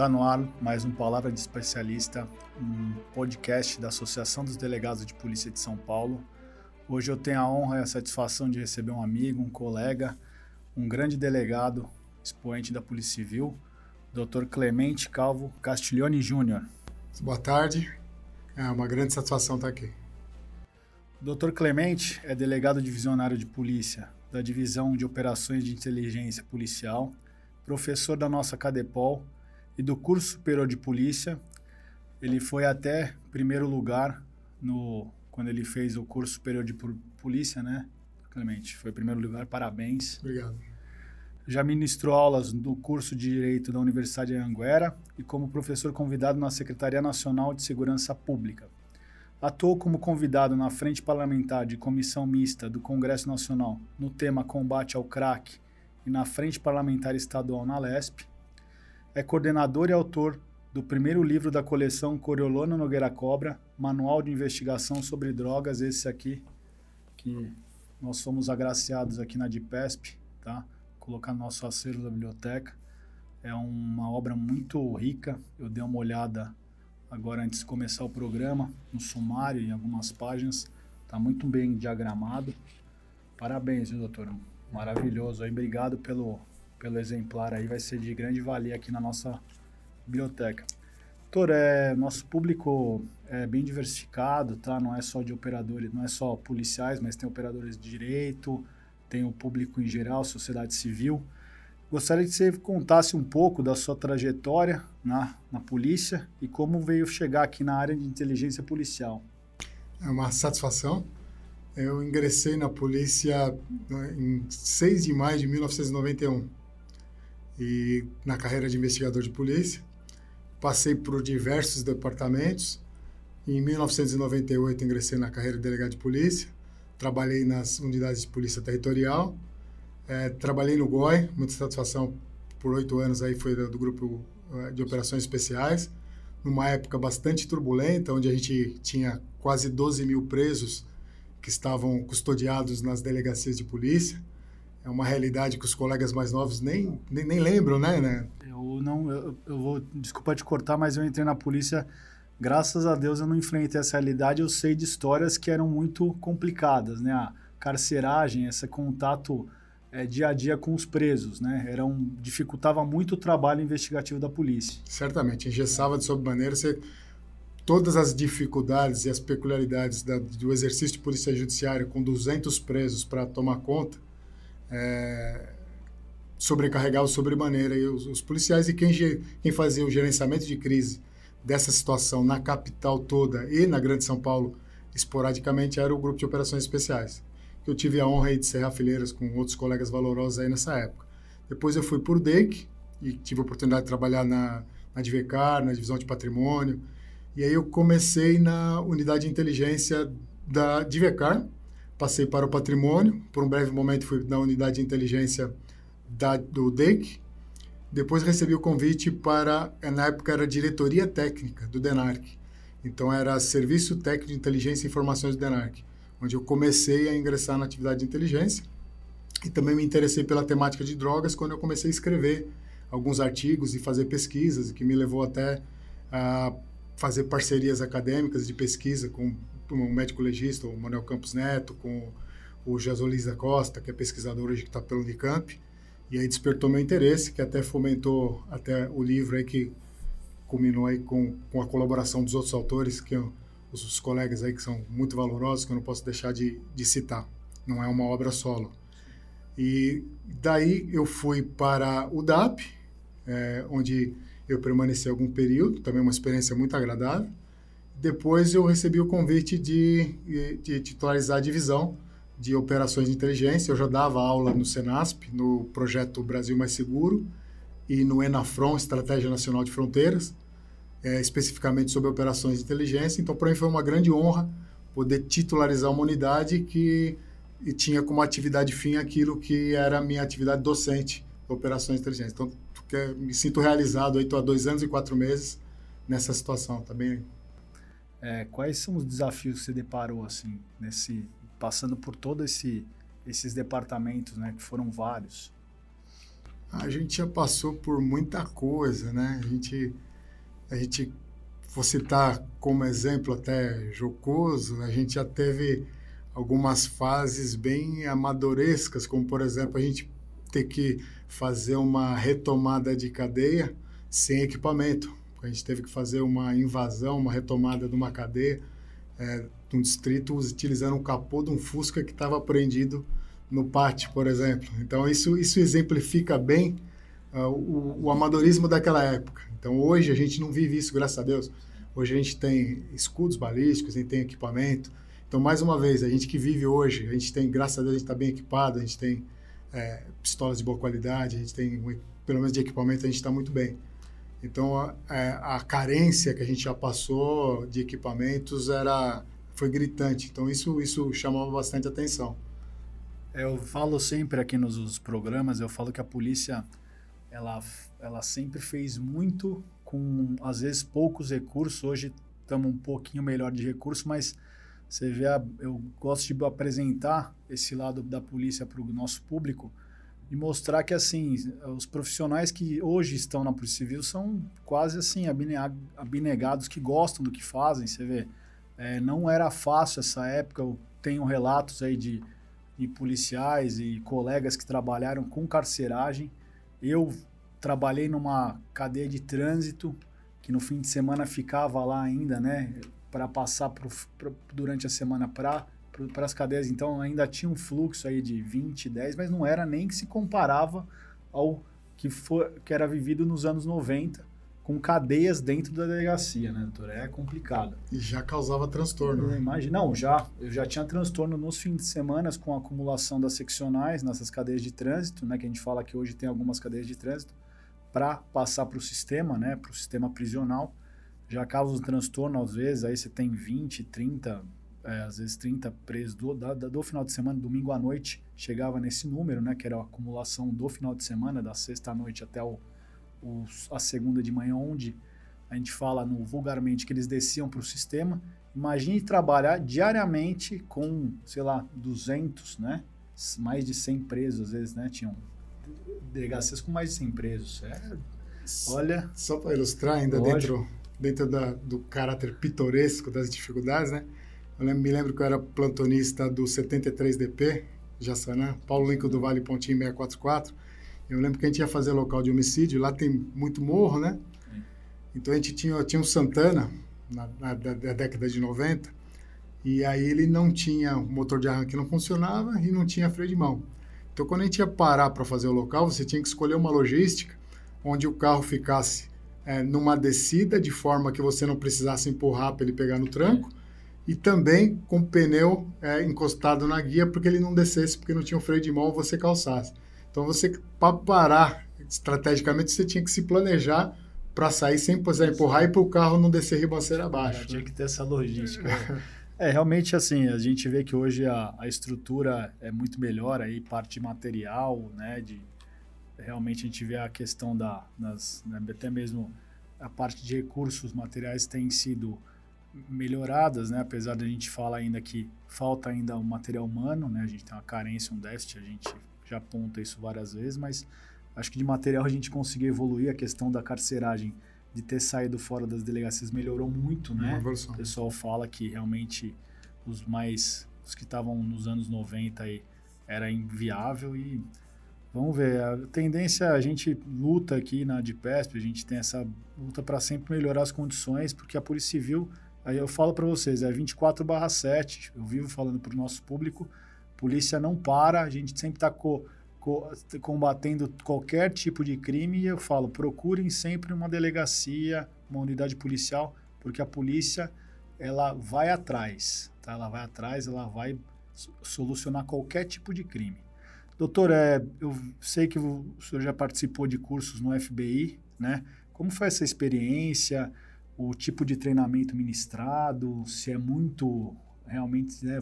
Está no ar mais um Palavra de Especialista, um podcast da Associação dos Delegados de Polícia de São Paulo. Hoje eu tenho a honra e a satisfação de receber um amigo, um colega, um grande delegado, expoente da Polícia Civil, Dr. Clemente Calvo Castiglione Júnior. Boa tarde, é uma grande satisfação estar aqui. O Dr. Clemente é delegado divisionário de polícia da Divisão de Operações de Inteligência Policial, professor da nossa Cadepol e do curso superior de polícia. Ele foi até primeiro lugar no quando ele fez o curso superior de polícia, né? Clemente, foi primeiro lugar, parabéns. Obrigado. Já ministrou aulas no curso de Direito da Universidade de Anguera e como professor convidado na Secretaria Nacional de Segurança Pública. Atuou como convidado na Frente Parlamentar de Comissão Mista do Congresso Nacional no tema Combate ao Crack e na Frente Parlamentar Estadual na LESP é coordenador e autor do primeiro livro da coleção Coriolano Nogueira Cobra, Manual de Investigação sobre Drogas, esse aqui, que nós fomos agraciados aqui na DIPESP, tá? Colocar no nosso acervo da biblioteca. É uma obra muito rica, eu dei uma olhada agora antes de começar o programa, no sumário, em algumas páginas, está muito bem diagramado. Parabéns, viu, doutor? Maravilhoso. Aí, obrigado pelo, pelo exemplar aí, vai ser de grande valia aqui na nossa biblioteca. Doutor, é, nosso público é bem diversificado, tá? Não é só de operadores, não é só policiais, mas tem operadores de direito, tem o público em geral, sociedade civil. Gostaria que você contasse um pouco da sua trajetória na, na polícia e como veio chegar aqui na área de inteligência policial. É uma satisfação. Eu ingressei na polícia né, em 6 de maio de 1991 e na carreira de investigador de polícia. Passei por diversos departamentos. Em 1998 ingressei na carreira de delegado de polícia. Trabalhei nas unidades de polícia territorial. É, trabalhei no GOI, muita satisfação por oito anos aí foi do, do grupo é, de operações especiais. Numa época bastante turbulenta, onde a gente tinha quase 12 mil presos que estavam custodiados nas delegacias de polícia é uma realidade que os colegas mais novos nem, nem, nem lembram, né, né? Eu não, eu, eu, vou, desculpa te cortar, mas eu entrei na polícia, graças a Deus eu não enfrentei essa realidade, eu sei de histórias que eram muito complicadas, né? A carceragem, esse contato é, dia a dia com os presos, né? Era um, dificultava muito o trabalho investigativo da polícia. Certamente, engessava de sobremaneira, você todas as dificuldades e as peculiaridades da, do exercício de polícia judiciária com 200 presos para tomar conta, é, sobrecarregava sobremaneira os, os, policiais e quem, quem fazia o gerenciamento de crise dessa situação na capital toda e na Grande São Paulo esporadicamente era o grupo de operações especiais que eu tive a honra de ser fileiras com outros colegas valorosos aí nessa época. Depois eu fui por DEC e tive a oportunidade de trabalhar na, na na divisão de patrimônio e aí eu comecei na unidade de inteligência da DVCAR passei para o patrimônio, por um breve momento fui na unidade de inteligência da, do DEC, depois recebi o convite para, na época era diretoria técnica do DENARC, então era Serviço Técnico de Inteligência e Informações do DENARC, onde eu comecei a ingressar na atividade de inteligência. E também me interessei pela temática de drogas quando eu comecei a escrever alguns artigos e fazer pesquisas, que me levou até a fazer parcerias acadêmicas de pesquisa com o médico legista, o Manuel Campos Neto, com o Jasolis da Costa, que é pesquisador hoje que está pelo Unicamp, e aí despertou meu interesse, que até fomentou até o livro aí que culminou aí com, com a colaboração dos outros autores, que eu, os, os, colegas aí que são muito valorosos, que eu não posso deixar de, de citar. Não é uma obra solo. E daí eu fui para o DAP, é, onde eu permaneci algum período, também uma experiência muito agradável. Depois eu recebi o convite de, de titularizar a divisão de operações de inteligência. Eu já dava aula no Senasp, no projeto Brasil Mais Seguro, e no ENAFRON, Estratégia Nacional de Fronteiras, é, especificamente sobre operações de inteligência. Então, para mim foi uma grande honra poder titularizar uma unidade que tinha como atividade fim aquilo que era a minha atividade docente, operações de inteligência. Então, me sinto realizado, estou há dois anos e quatro meses nessa situação, tá bem é, quais são os desafios que você deparou assim nesse passando por todos esse, esses departamentos, né, que foram vários? A gente já passou por muita coisa, né? A gente, a gente vou citar como exemplo até jocoso, a gente já teve algumas fases bem amadorescas, como por exemplo a gente ter que fazer uma retomada de cadeia sem equipamento. A gente teve que fazer uma invasão, uma retomada de uma cadeia é, de um distrito utilizando o capô de um Fusca que estava prendido no pátio, por exemplo. Então, isso, isso exemplifica bem uh, o, o, amadorismo daquela época. Então, hoje a gente não vive isso, graças a Deus. Hoje a gente tem escudos balísticos, a gente tem equipamento. Então, mais uma vez, a gente que vive hoje, a gente tem, graças a Deus, a gente está bem equipado, a gente tem é, pistolas de boa qualidade, a gente tem, pelo menos de equipamento, a gente está muito bem. Então, a, é, a, carência que a gente já passou de equipamentos era foi gritante. Então, isso, isso chamava bastante atenção. Eu falo sempre aqui nos programas, eu falo que a polícia, ela, ela sempre fez muito com, às vezes, poucos recursos. Hoje estamos um pouquinho melhor de recursos, mas você vê, eu gosto de apresentar esse lado da polícia para o nosso público, e mostrar que assim os profissionais que hoje estão na Polícia Civil são quase assim abnegados que gostam do que fazem. Você vê, é, não era fácil essa época. Eu tenho relatos aí de, de policiais e colegas que trabalharam com carceragem. Eu trabalhei numa cadeia de trânsito que no fim de semana ficava lá ainda, né, para passar pro, pro, durante a semana para para as cadeias, então ainda tinha um fluxo aí de 20, 10, mas não era nem que se comparava ao que, for, que era vivido nos anos 90, com cadeias dentro da delegacia, né, doutor? É complicado. E já causava transtorno. Né? Imagina, não, já. Eu já tinha transtorno nos fins de semana com a acumulação das seccionais nessas cadeias de trânsito, né, que a gente fala que hoje tem algumas cadeias de trânsito, para passar para o sistema, né, para o sistema prisional. Já causa um transtorno, às vezes, aí você tem 20, 30, é, às vezes 30 presos do, da, do final de semana, domingo à noite, chegava nesse número, né, que era a acumulação do final de semana, da sexta à noite até o, o, a segunda de manhã, onde a gente fala no, vulgarmente que eles desciam para o sistema. Imagine trabalhar diariamente com, sei lá, 200, né, mais de 100 presos, às vezes, né, tinham delegacias com mais de 100 presos. É, olha... Só para ilustrar ainda lógico. dentro, dentro da, do caráter pitoresco das dificuldades, né, eu me lembro que eu era plantonista do 73DP, Jaçanã, Paulo Lincoln do Vale Pontinho 644. Eu lembro que a gente ia fazer local de homicídio, lá tem muito morro, né? Então a gente tinha, tinha um Santana, na, na, na década de 90, e aí ele não tinha, o motor de arranque não funcionava e não tinha freio de mão. Então quando a gente ia parar para fazer o local, você tinha que escolher uma logística onde o carro ficasse é, numa descida, de forma que você não precisasse empurrar para ele pegar no tranco, e também com o pneu é, encostado na guia porque ele não descesse, porque não tinha um freio de mão você calçasse. Então, você, para parar estrategicamente, você tinha que se planejar para sair sem precisar empurrar e para o carro não descer ribanceira abaixo. É, tinha né? que ter essa logística. é, realmente, assim, a gente vê que hoje a, a estrutura é muito melhor, aí, parte de material, né, de, realmente a gente vê a questão da, das, né, até mesmo a parte de recursos materiais tem sido melhoradas, né? Apesar da gente falar ainda que falta ainda o material humano, né? A gente tem uma carência, um déficit, a gente já aponta isso várias vezes, mas acho que de material a gente conseguiu evoluir. A questão da carceragem, de ter saído fora das delegacias, melhorou muito, né? O pessoal fala que realmente os mais, os que estavam nos anos 90 aí, era inviável e Vamos ver, a tendência, a gente luta aqui na DPESP, a gente tem essa luta para sempre melhorar as condições, porque a Polícia Civil Aí eu falo para vocês, é 24/7, eu vivo falando para o nosso público, polícia não para, a gente sempre está co, co, combatendo qualquer tipo de crime e eu falo, procurem sempre uma delegacia, uma unidade policial, porque a polícia ela vai atrás, tá? Ela vai atrás, ela vai solucionar qualquer tipo de crime. Doutor, é, eu sei que o senhor já participou de cursos no FBI, né? Como foi essa experiência? O tipo de treinamento ministrado, se é muito realmente. Né,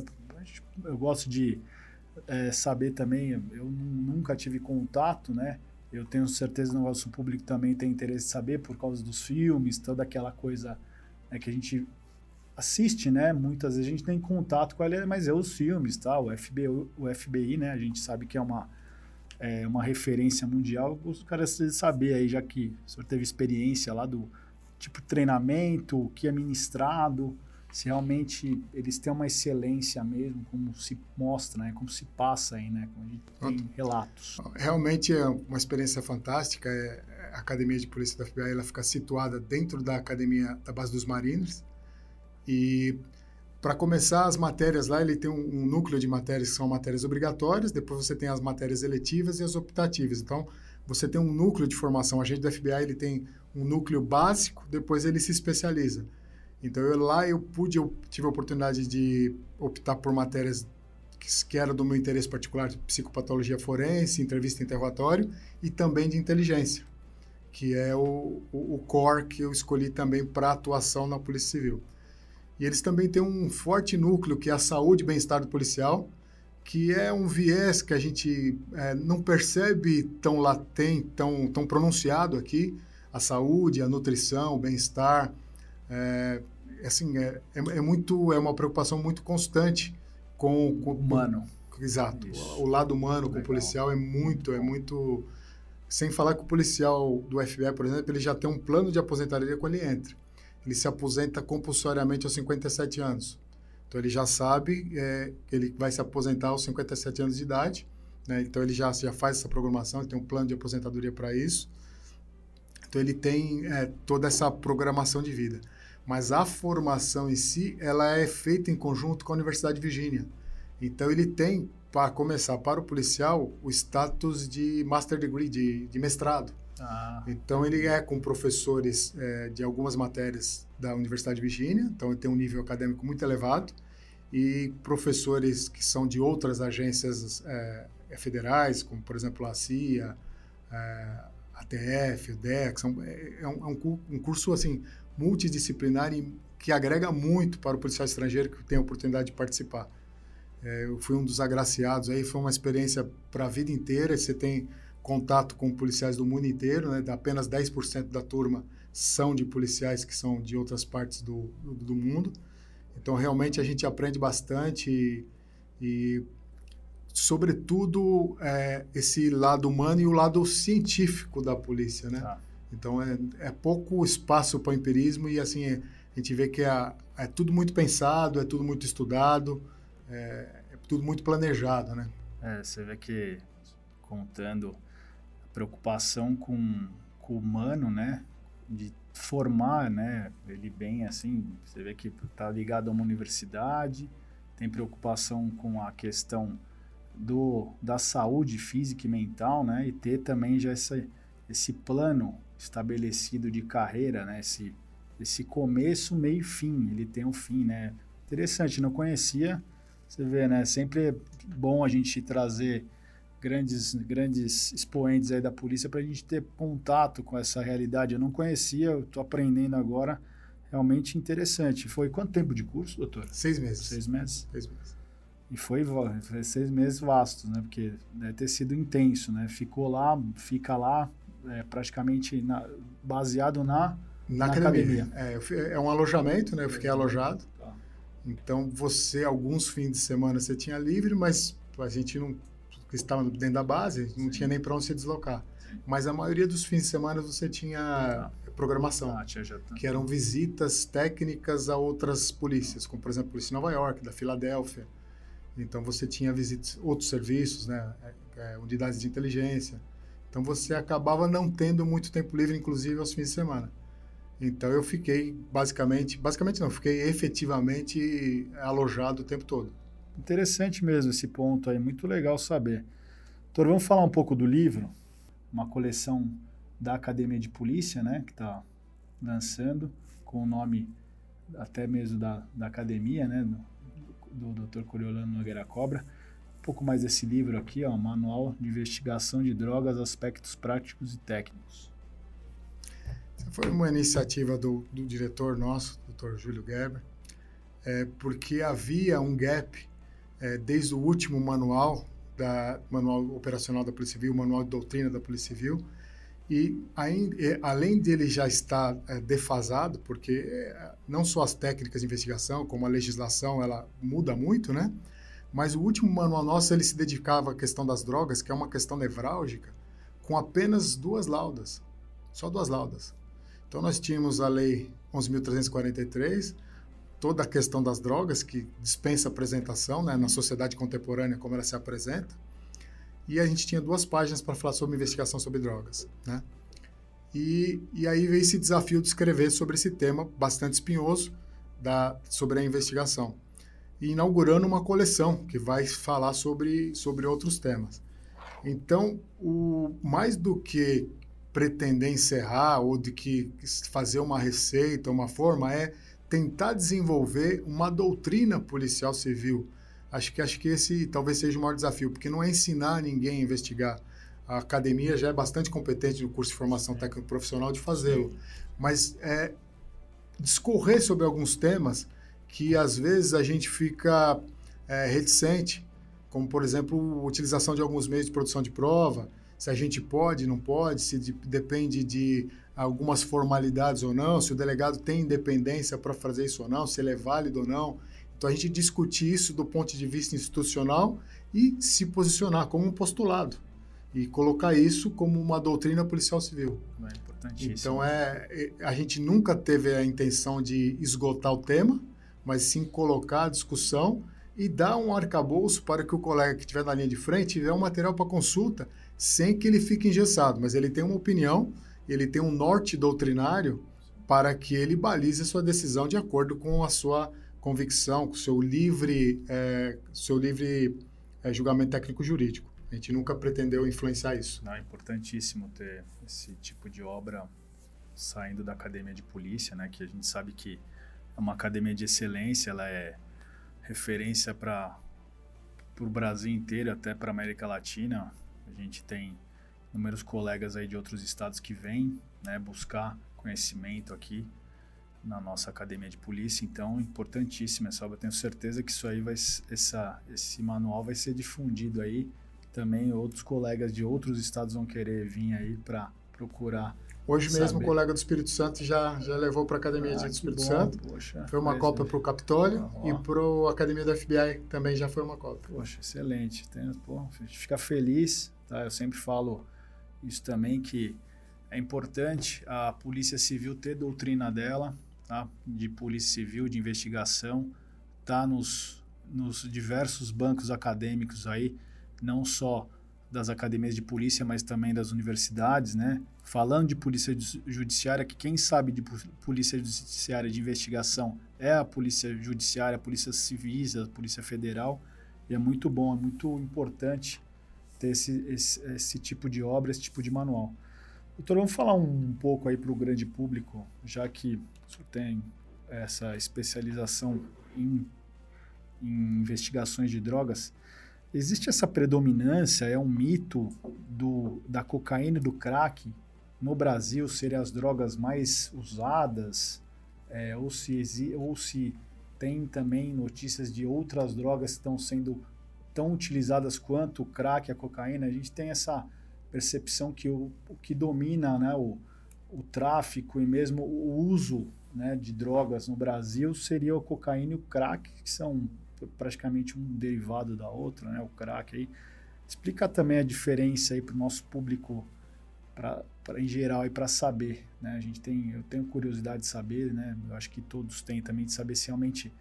eu gosto de é, saber também, eu nunca tive contato, né? Eu tenho certeza que o nosso público também tem interesse em saber por causa dos filmes, toda aquela coisa né, que a gente assiste, né? Muitas vezes a gente tem contato com ele, mas é os filmes, tá? O FBI, o FBI, né? A gente sabe que é uma é, uma referência mundial, os caras saber aí, já que o senhor teve experiência lá do tipo treinamento, o que é ministrado, se realmente eles têm uma excelência mesmo, como se mostra, né? como se passa aí, né? como a gente tem relatos. Realmente é uma experiência fantástica. É, a Academia de Polícia da FBI ela fica situada dentro da Academia da Base dos Marinhos e para começar as matérias lá, ele tem um, um, núcleo de matérias que são matérias obrigatórias, depois você tem as matérias eletivas e as optativas. Então, você tem um núcleo de formação. O agente do FBI ele tem um núcleo básico, depois ele se especializa. Então, eu, lá eu pude, eu tive a oportunidade de optar por matérias que, que eram do meu interesse particular, de psicopatologia forense, entrevista e interrogatório, e também de inteligência, que é o, o, o core que eu escolhi também para atuação na Polícia Civil. E eles também têm um forte núcleo que é a saúde e bem-estar do policial, que é um viés que a gente é, não percebe tão latente, tão, tão pronunciado aqui. A saúde, a nutrição, o bem-estar, é, assim, é, é, é, muito, é uma preocupação muito constante com, o humano. Exato. Isso. O lado humano Legal. com o policial é muito, é muito. Sem falar que o policial do FBI, por exemplo, ele já tem um plano de aposentadoria quando ele entra ele se aposenta compulsoriamente aos 57 anos. Então ele já sabe é, que ele vai se aposentar aos 57 anos de idade, né? então ele já, já faz essa programação, ele tem um plano de aposentadoria para isso. Então ele tem é, toda essa programação de vida. Mas a formação em si, ela é feita em conjunto com a Universidade de Virgínia. Então ele tem, para começar, para o policial, o status de Master Degree, de, de mestrado. Ah. Então ele é com professores é, de algumas matérias da Universidade de Virgínia, então ele tem um nível acadêmico muito elevado, e professores que são de outras agências é, federais, como por exemplo a CIA, é, a TF, o DEC, são, é, é, um, é um, curso assim multidisciplinar e que agrega muito para o policial estrangeiro que tem a oportunidade de participar. É, eu fui um dos agraciados aí, foi uma experiência para a vida inteira. Você tem contato com policiais do mundo inteiro, né? apenas 10% da turma são de policiais que são de outras partes do, do, do mundo. Então, realmente, a gente aprende bastante e, e sobretudo, é, esse lado humano e o lado científico da polícia, né? Tá. Então, é, é, pouco espaço para empirismo e, assim, é, a gente vê que é, é, tudo muito pensado, é tudo muito estudado, é, é tudo muito planejado, né? É, você vê que, contando preocupação com, com o humano, né? De formar, né? Ele bem assim, você vê que está ligado a uma universidade, tem preocupação com a questão do, da saúde física e mental, né? E ter também já essa, esse plano estabelecido de carreira, né? Esse, esse começo, meio e fim. Ele tem um fim, né? Interessante, não conhecia. Você vê, né? Sempre é bom a gente trazer grandes, grandes expoentes aí da polícia para a gente ter contato com essa realidade. Eu não conhecia, eu estou aprendendo agora. Realmente interessante. Foi quanto tempo de curso, doutor? Seis meses. Seis meses? Seis meses. E foi, foi seis meses vastos, né? Porque deve ter sido intenso, né? Ficou lá, fica lá, é, praticamente na, baseado na, na, na academia. academia. É, é, um alojamento, né? Eu fiquei alojado. Tá. Então, você, alguns fins de semana você tinha livre, mas a gente não que estavam dentro da base, não Sim. tinha nem para onde se deslocar. Mas a maioria dos fins de semana você tinha ah, programação, ah, tinha que eram visitas técnicas a outras polícias, como por exemplo a polícia de Nova York, da Filadélfia. Então você tinha visitas, outros serviços, né, é, é, unidades de inteligência. Então você acabava não tendo muito tempo livre, inclusive aos fins de semana. Então eu fiquei basicamente, basicamente não, fiquei efetivamente alojado o tempo todo. Interessante mesmo esse ponto aí, muito legal saber. Doutor, vamos falar um pouco do livro, uma coleção da Academia de Polícia, né, que está lançando, com o nome até mesmo da, da academia, né, do, do Dr. Coriolano Nogueira Cobra. Um pouco mais desse livro aqui, ó, Manual de Investigação de Drogas, Aspectos Práticos e Técnicos. Essa foi uma iniciativa do, do diretor nosso, Dr. Júlio Gerber, é, porque havia um gap é, desde o último manual, da, manual operacional da Polícia Civil, manual de doutrina da Polícia Civil, e, ainda, além dele já estar é, defasado, porque é, não só as técnicas de investigação, como a legislação, ela muda muito, né? Mas o último manual nosso, ele se dedicava à questão das drogas, que é uma questão nevrálgica, com apenas duas laudas. Só duas laudas. Então, nós tínhamos a Lei 11.343, toda a questão das drogas, que dispensa apresentação né, na sociedade contemporânea, como ela se apresenta. E a gente tinha duas páginas para falar sobre investigação sobre drogas. Né? E, e aí veio esse desafio de escrever sobre esse tema bastante espinhoso da, sobre a investigação. E inaugurando uma coleção que vai falar sobre, sobre outros temas. Então, o, mais do que pretender encerrar ou de que fazer uma receita, uma forma, é tentar desenvolver uma doutrina policial civil. Acho que acho que esse talvez seja o maior desafio, porque não é ensinar ninguém a investigar. A academia já é bastante competente no curso de formação técnico profissional de fazê-lo, mas é discorrer sobre alguns temas que às vezes a gente fica é, reticente, como por exemplo utilização de alguns meios de produção de prova, se a gente pode, não pode, se de, depende de algumas formalidades ou não, se o delegado tem independência para fazer isso ou não, se ele é válido ou não. Então a gente discutir isso do ponto de vista institucional e se posicionar como um postulado e colocar isso como uma doutrina policial civil. É importantíssimo. Então é, é, a gente nunca teve a intenção de esgotar o tema, mas sim colocar a discussão e dar um arcabouço para que o colega que estiver na linha de frente tiver um material para consulta sem que ele fique engessado, mas ele tem uma opinião, ele tem um norte doutrinário para que ele balize sua decisão de acordo com a sua convicção, com seu livre, é, seu livre é, julgamento técnico jurídico. A gente nunca pretendeu influenciar isso. Não, é importantíssimo ter esse tipo de obra saindo da academia de polícia, né? Que a gente sabe que é uma academia de excelência, ela é referência para o Brasil inteiro, até para América Latina. A gente tem inúmeros colegas aí de outros estados que vêm né, buscar conhecimento aqui na nossa academia de polícia, então importantíssimo essa obra. Tenho certeza que isso aí vai, essa, esse manual vai ser difundido aí. Também outros colegas de outros estados vão querer vir aí para procurar. Hoje saber. mesmo o colega do Espírito Santo já, já levou para a Academia ah, do Espírito bom, Santo. Poxa, foi uma cópia para o Capitólio e para a Academia da FBI também já foi uma cópia. Poxa, excelente. Tem, pô, a gente fica feliz Tá? Eu sempre falo isso também, que é importante a Polícia Civil ter doutrina dela, tá? de Polícia Civil, de investigação, tá nos, nos diversos bancos acadêmicos aí, não só das academias de polícia, mas também das universidades, né? Falando de polícia judiciária, que quem sabe de polícia judiciária de investigação é a polícia judiciária, a polícia civil, a polícia federal, e é muito bom, é muito importante ter esse, esse, esse, tipo de obra, esse tipo de manual. Doutor, vamos falar um, um pouco aí para o grande público, já que o tem essa especialização em, em investigações de drogas. Existe essa predominância, é um mito do, da cocaína e do crack no Brasil serem as drogas mais usadas, é, ou, se, ou se tem também notícias de outras drogas que estão sendo tão utilizadas quanto o crack, a cocaína, a gente tem essa percepção que o, o que domina né, o, o tráfico e mesmo o uso né, de drogas no Brasil seria o cocaína e o crack, que são praticamente um derivado da outra, né, o crack aí. Explica também a diferença aí para o nosso público, para em geral, e para saber. Né? A gente tem, eu tenho curiosidade de saber, né? eu acho que todos têm também, de saber se realmente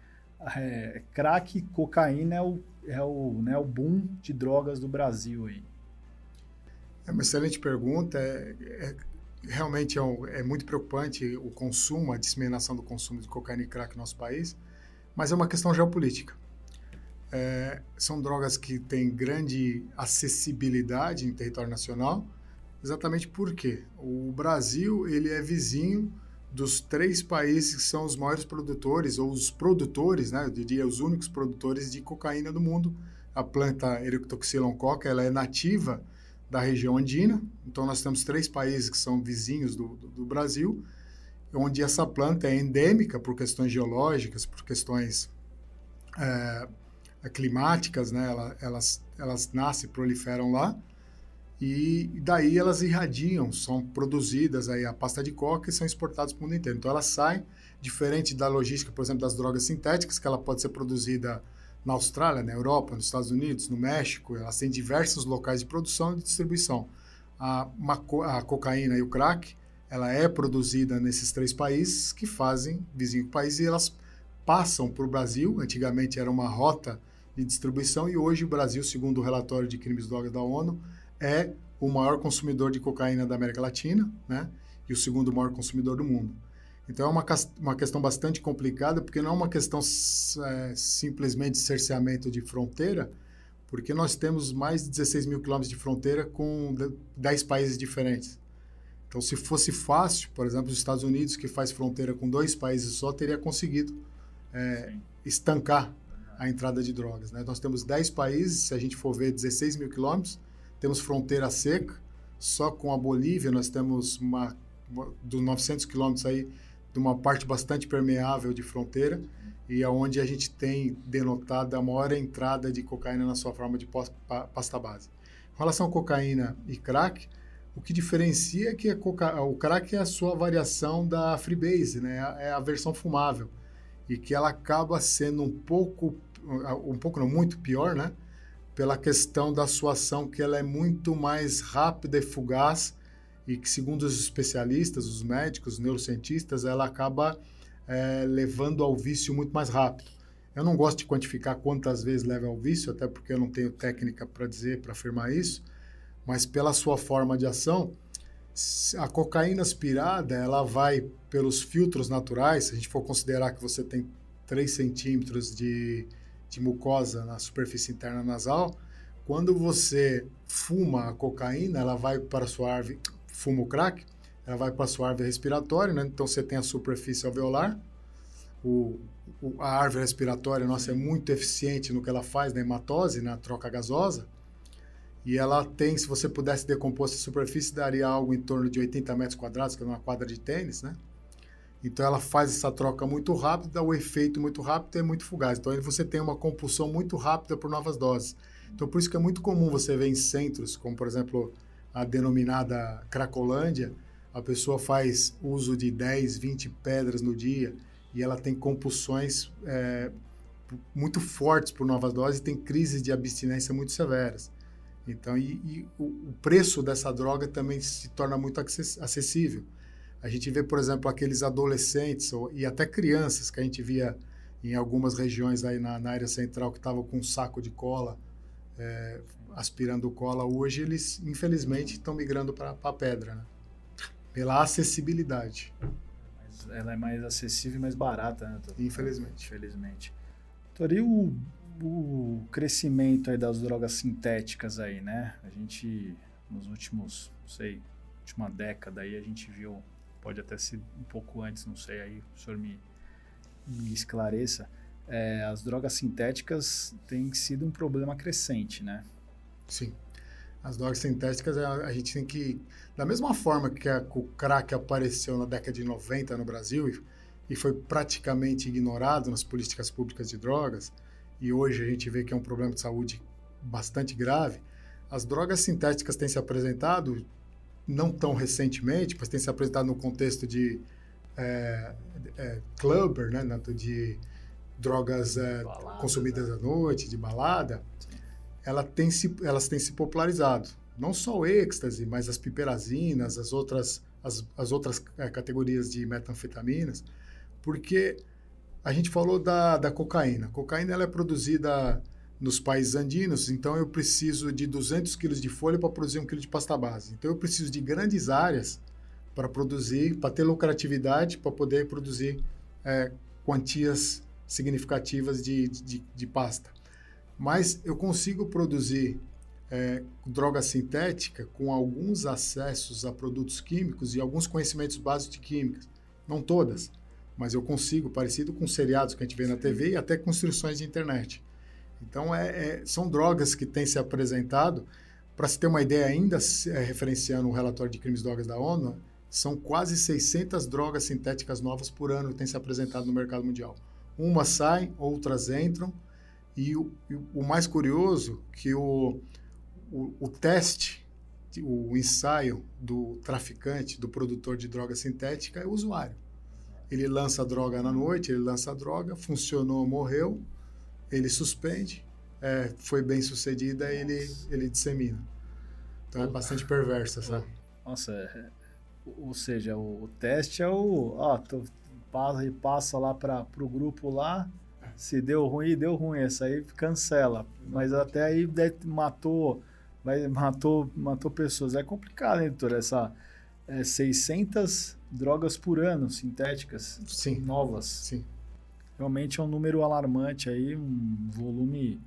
é, crack, cocaína é o, é, o, né, o boom de drogas do Brasil aí? É uma excelente pergunta. É, é realmente é, um, é, muito preocupante o consumo, a disseminação do consumo de cocaína e crack no nosso país, mas é uma questão geopolítica. É, são drogas que têm grande acessibilidade em território nacional, exatamente porque o Brasil ele é vizinho dos três países que são os maiores produtores, ou os produtores, né, eu diria os únicos produtores de cocaína do mundo. A planta Erectoxylon coca ela é nativa da região andina, então nós temos três países que são vizinhos do, do, do Brasil, onde essa planta é endêmica por questões geológicas, por questões é, climáticas, né, ela, elas, elas nascem e proliferam lá, e daí elas irradiam, são produzidas aí a pasta de coca e são exportadas para o mundo inteiro. Então ela sai, diferente da logística, por exemplo, das drogas sintéticas, que ela pode ser produzida na Austrália, na Europa, nos Estados Unidos, no México, elas têm diversos locais de produção e distribuição. A, a cocaína e o crack, ela é produzida nesses três países que fazem vizinho país e elas passam para o Brasil. Antigamente era uma rota de distribuição e hoje o Brasil, segundo o relatório de crimes de drogas da ONU, é o maior consumidor de cocaína da América Latina, né? E o segundo maior consumidor do mundo. Então é uma, uma questão bastante complicada, porque não é uma questão é, simplesmente de cerceamento de fronteira, porque nós temos mais de 16 mil quilômetros de fronteira com 10 países diferentes. Então, se fosse fácil, por exemplo, os Estados Unidos, que faz fronteira com dois países só, teria conseguido é, estancar a entrada de drogas. Né? Nós temos 10 países, se a gente for ver 16 mil quilômetros, temos fronteira seca, só com a Bolívia nós temos uma, dos 900 quilômetros aí, de uma parte bastante permeável de fronteira e aonde é a gente tem denotado a maior entrada de cocaína na sua forma de pasta base. Com relação a cocaína e crack, o que diferencia é que o crack é a sua variação da freebase, né? É a versão fumável e que ela acaba sendo um pouco, um pouco não muito pior, né? Pela questão da sua ação que ela é muito mais rápida e fugaz e que, segundo os especialistas, os médicos, os neurocientistas, ela acaba é, levando ao vício muito mais rápido. Eu não gosto de quantificar quantas vezes leva ao vício, até porque eu não tenho técnica para dizer, para afirmar isso, mas pela sua forma de ação, a cocaína aspirada, ela vai pelos filtros naturais, se a gente for considerar que você tem 3 centímetros de, de mucosa na superfície interna nasal, quando você fuma a cocaína, ela vai para a sua árvore, fuma o crack, ela vai para a sua árvore respiratória, né? Então você tem a superfície alveolar, o, o, a árvore respiratória nossa é muito eficiente no que ela faz na hematose, na troca gasosa, e ela tem, se você pudesse decompor essa superfície, daria algo em torno de 80 metros quadrados, que é uma quadra de tênis, né? Então ela faz essa troca muito rápida, dá o efeito muito rápido é muito fugaz. Então aí você tem uma compulsão muito rápida por novas doses. Então por isso que é muito comum você ver em centros, como por exemplo a denominada Cracolândia, a pessoa faz uso de 10, 20 pedras no dia e ela tem compulsões é, muito fortes por novas doses e tem crises de abstinência muito severas. Então, e, e o, preço dessa droga também se torna muito acessível. A gente vê, por exemplo, aqueles adolescentes ou, e até crianças que a gente via em algumas regiões aí na, na área central que estavam com um saco de cola, é, aspirando cola. Hoje eles, infelizmente, estão migrando para a pedra, né? pela acessibilidade. Ela é mais acessível e mais barata, né? Infelizmente. Infelizmente. Tori, o o crescimento aí das drogas sintéticas aí, né? A gente, nos últimos, não sei, última década aí, a gente viu, pode até ser um pouco antes, não sei, aí o senhor me, me esclareça, é, as drogas sintéticas têm sido um problema crescente, né? Sim. As drogas sintéticas, a, a gente tem que, da mesma forma que a, o crack apareceu na década de 90 no Brasil e, e foi praticamente ignorado nas políticas públicas de drogas, e hoje a gente vê que é um problema de saúde bastante grave, as drogas sintéticas têm se apresentado, não tão recentemente, mas têm se apresentado no contexto de é, é, clubber, né, de drogas é, consumidas né? à noite, de balada, ela tem se, elas têm se popularizado. Não só o êxtase, mas as piperazinas, as outras, as, as outras é, categorias de metanfetaminas, porque a gente falou da, da cocaína. A cocaína ela é produzida nos países andinos, então eu preciso de 200 quilos de folha para produzir um quilo de pasta base. Então eu preciso de grandes áreas para produzir, para ter lucratividade, para poder produzir é, quantias significativas de, de, de, pasta. Mas eu consigo produzir é, droga sintética com alguns acessos a produtos químicos e alguns conhecimentos básicos de química. Não todas, mas eu consigo, parecido com seriados que a gente vê na TV e até construções de internet. Então, é, é, são drogas que têm se apresentado. Para se ter uma ideia, ainda é, referenciando o relatório de crimes de drogas da ONU, são quase 600 drogas sintéticas novas por ano que têm se apresentado no mercado mundial. Umas saem, outras entram, e o, o mais curioso que o, o, o teste, o ensaio do traficante, do produtor de droga sintética é o usuário. Ele lança a droga na noite, ele lança a droga, funcionou, morreu, ele suspende, é, foi bem sucedida, ele, ele dissemina. Então é bastante perversa, sabe? Nossa, é, ou seja, o, teste é o. Ó, tu passa e passa lá para o grupo lá. Se deu ruim, deu ruim. Essa aí cancela. Mas até aí matou, matou, matou pessoas. É complicado, hein, doutor? Essa é, 600 drogas por ano sintéticas Sim. novas. Sim. Realmente é um número alarmante aí, um volume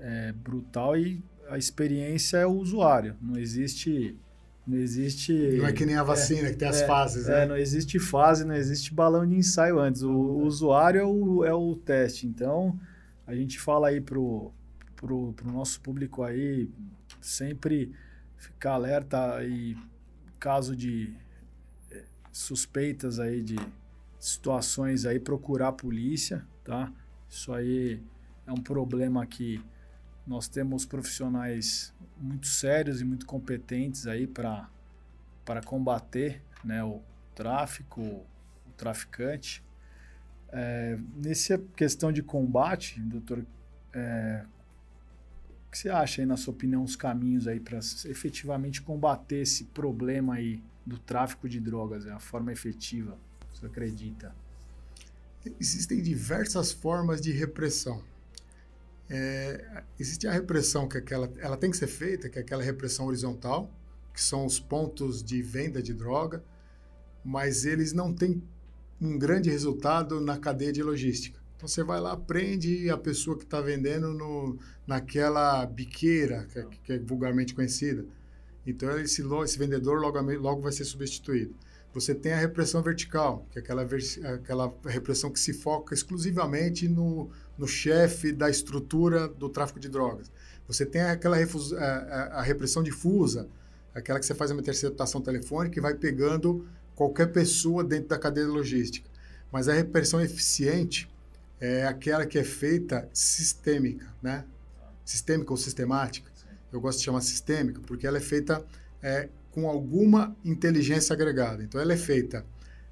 é, brutal e a experiência é o usuário. Não existe não existe. Não é que nem a vacina, é, que tem as é, fases, é, né? não existe fase, não existe balão de ensaio antes. O, o usuário é o, é o teste. Então, a gente fala aí pro, pro, pro nosso público aí sempre ficar alerta e caso de é, suspeitas aí de situações aí procurar a polícia, tá? Isso aí é um problema que nós temos profissionais muito sérios e muito competentes aí para combater né, o tráfico, o traficante. É, nessa questão de combate, doutor, é, o que você acha aí, na sua opinião, os caminhos aí para efetivamente combater esse problema aí do tráfico de drogas, é a forma efetiva, acredita? Existem diversas formas de repressão. É, existe a repressão que aquela, ela tem que ser feita, que é aquela repressão horizontal, que são os pontos de venda de droga, mas eles não têm um grande resultado na cadeia de logística. Então você vai lá, prende a pessoa que está vendendo no, naquela biqueira, que é, que é vulgarmente conhecida. Então esse, esse vendedor logo, logo vai ser substituído. Você tem a repressão vertical, que é aquela, aquela repressão que se foca exclusivamente no, no chefe da estrutura do tráfico de drogas. Você tem aquela a, a, repressão difusa, aquela que você faz uma interceptação telefônica e vai pegando qualquer pessoa dentro da cadeia logística. Mas a repressão eficiente é aquela que é feita sistêmica, né? Sistêmica ou sistemática. Eu gosto de chamar sistêmica porque ela é feita é, com alguma inteligência agregada. Então, ela é feita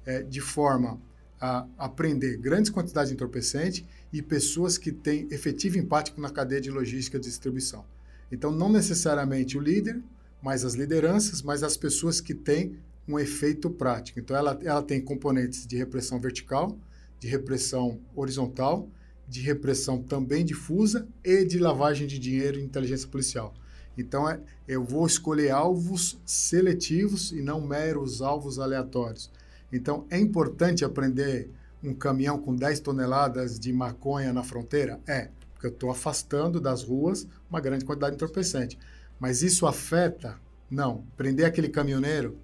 é, de forma a aprender grandes quantidades de entorpecente e pessoas que têm efetivo impacto na cadeia de logística de distribuição. Então, não necessariamente o líder, mas as lideranças, mas as pessoas que têm um efeito prático. Então, ela, ela tem componentes de repressão vertical, de repressão horizontal, de repressão também difusa e de lavagem de dinheiro e inteligência policial. Então, é, eu vou escolher alvos seletivos e não meros alvos aleatórios. Então, é importante aprender um caminhão com 10 toneladas de maconha na fronteira? É, porque eu estou afastando das ruas uma grande quantidade de entorpecente. Mas isso afeta? Não. Prender aquele caminhoneiro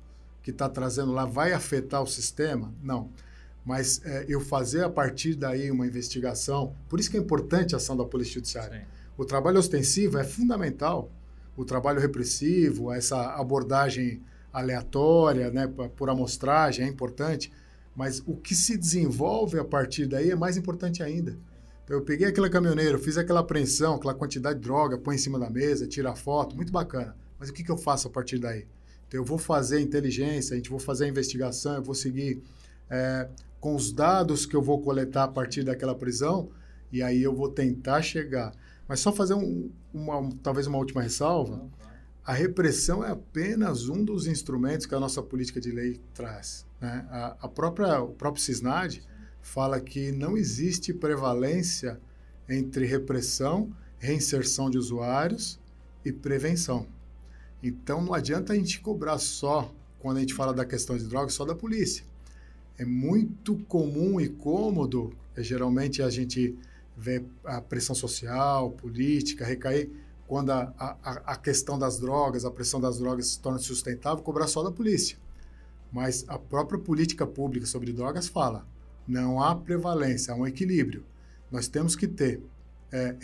que está trazendo lá vai afetar o sistema? Não. Mas é, eu fazer a partir daí uma investigação, por isso que é importante a ação da Polícia Judiciária. Sim. O trabalho ostensivo é fundamental o trabalho repressivo, essa abordagem aleatória, né, por amostragem, é importante, mas o que se desenvolve a partir daí é mais importante ainda. Então, eu peguei aquele caminhoneiro, fiz aquela apreensão, aquela quantidade de droga, põe em cima da mesa, tira a foto, muito bacana. Mas o que, que eu faço a partir daí? Então, eu vou fazer inteligência, a gente vou fazer a investigação, eu vou seguir é, com os dados que eu vou coletar a partir daquela prisão, e aí eu vou tentar chegar mas só fazer um, uma, talvez uma última ressalva. A repressão é apenas um dos instrumentos que a nossa política de lei traz. Né? A, a própria, o próprio CISNAD fala que não existe prevalência entre repressão, reinserção de usuários e prevenção. Então não adianta a gente cobrar só, quando a gente fala da questão de drogas, só da polícia. É muito comum e cômodo, é, geralmente a gente vê a pressão social, política, recair quando a, a, a questão das drogas, a pressão das drogas se torna sustentável, cobrar só da polícia. Mas a própria política pública sobre drogas fala, não há prevalência, há um equilíbrio. Nós temos que ter é,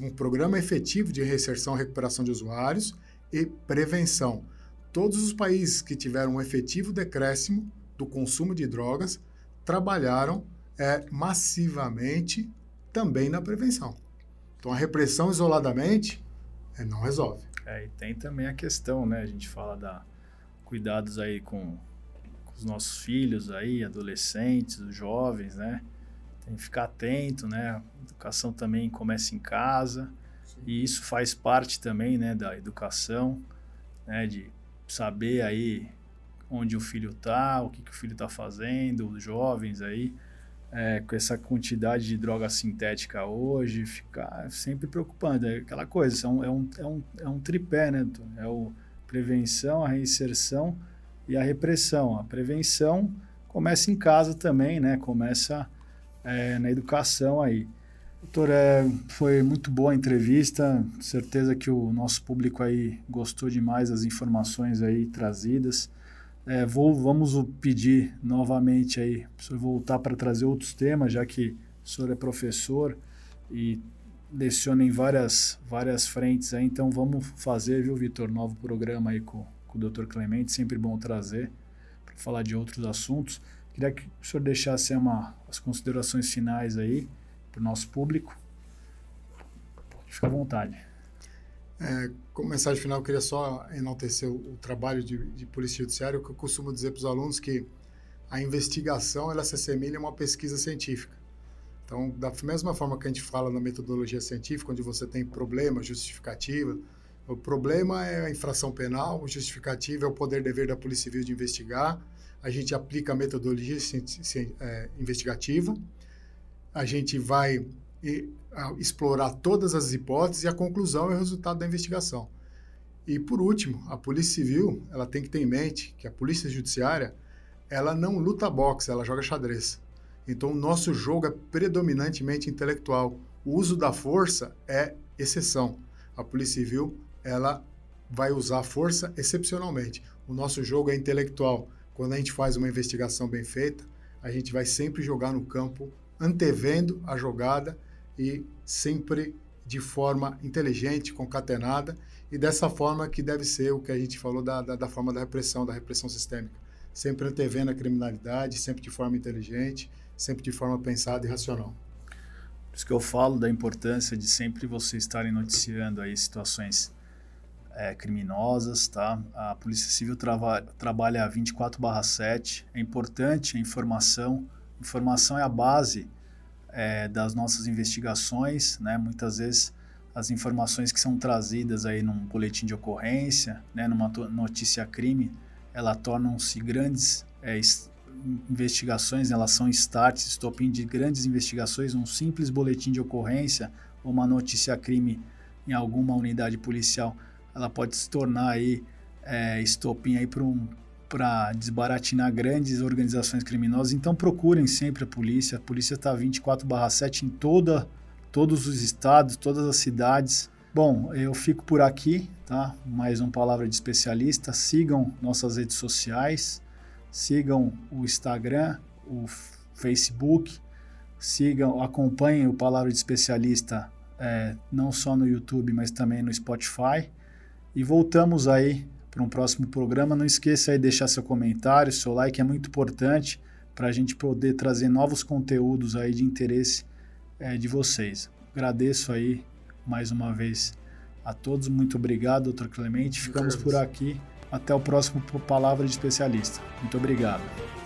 um programa efetivo de reinserção e recuperação de usuários e prevenção. Todos os países que tiveram um efetivo decréscimo do consumo de drogas trabalharam é, massivamente também na prevenção. Então, a repressão isoladamente é, não resolve. É, e tem também a questão, né? A gente fala da cuidados aí com, com os nossos filhos aí, adolescentes, os jovens, né? tem que ficar atento, né? A educação também começa em casa Sim. e isso faz parte também, né, da educação, né, de saber aí onde o filho está, o que, que o filho está fazendo, os jovens aí, é, com essa quantidade de droga sintética hoje, ficar sempre preocupando. É aquela coisa, é um, é um, é um, é um tripé, né? É o prevenção, a reinserção e a repressão. A prevenção começa em casa também, né? Começa é, na educação aí. Doutor, é, foi muito boa a entrevista. Certeza que o nosso público aí gostou demais das informações aí trazidas. É, vou, vamos pedir novamente aí para o senhor voltar para trazer outros temas, já que o senhor é professor e leciona em várias, várias frentes aí, então vamos fazer, viu, Vitor, novo programa aí com, com o Dr. Clemente, sempre bom trazer para falar de outros assuntos. Queria que o senhor deixasse uma, as considerações finais aí para o nosso público. Fica à vontade. É, como mensagem final, eu queria só enaltecer o, o trabalho de, de polícia judiciária, que eu costumo dizer para os alunos que a investigação ela se assemelha a uma pesquisa científica. Então, da mesma forma que a gente fala na metodologia científica, onde você tem problema, justificativa, o problema é a infração penal, o justificativo é o poder-dever da Polícia Civil de investigar, a gente aplica a metodologia é, investigativa, a gente vai explorar todas as hipóteses e a conclusão é o resultado da investigação. E por último, a Polícia Civil, ela tem que ter em mente que a Polícia Judiciária, ela não luta boxe, ela joga xadrez. Então o nosso jogo é predominantemente intelectual. O uso da força é exceção. A Polícia Civil, ela vai usar a força excepcionalmente. O nosso jogo é intelectual. Quando a gente faz uma investigação bem feita, a gente vai sempre jogar no campo antevendo a jogada e sempre de forma inteligente, concatenada, e dessa forma que deve ser o que a gente falou da, da, da forma da repressão, da repressão sistêmica. Sempre antevendo a criminalidade, sempre de forma inteligente, sempre de forma pensada e racional. Por isso que eu falo da importância de sempre você estarem noticiando aí situações é, criminosas, tá? A Polícia Civil trava, trabalha 24/7. É importante a informação. Informação é a base é, das nossas investigações, né? Muitas vezes as informações que são trazidas aí num boletim de ocorrência, né, numa notícia crime, ela tornam-se grandes é, investigações, elas são starts, estopim de grandes investigações, um simples boletim de ocorrência ou uma notícia crime em alguma unidade policial, ela pode se tornar aí é, estopim aí para um para desbaratinar grandes organizações criminosas. Então procurem sempre a polícia. A polícia está 24/7 em toda, todos os estados, todas as cidades. Bom, eu fico por aqui, tá? Mais uma palavra de especialista. Sigam nossas redes sociais, sigam o Instagram, o Facebook, sigam, acompanhem o Palavra de Especialista é, não só no YouTube, mas também no Spotify. E voltamos aí para um próximo programa. Não esqueça aí de deixar seu comentário, seu like é muito importante para a gente poder trazer novos conteúdos aí de interesse é, de vocês. Agradeço aí mais uma vez a todos. Muito obrigado, doutor Clemente. Ficamos por aqui. Até o próximo Palavra de Especialista. Muito obrigado.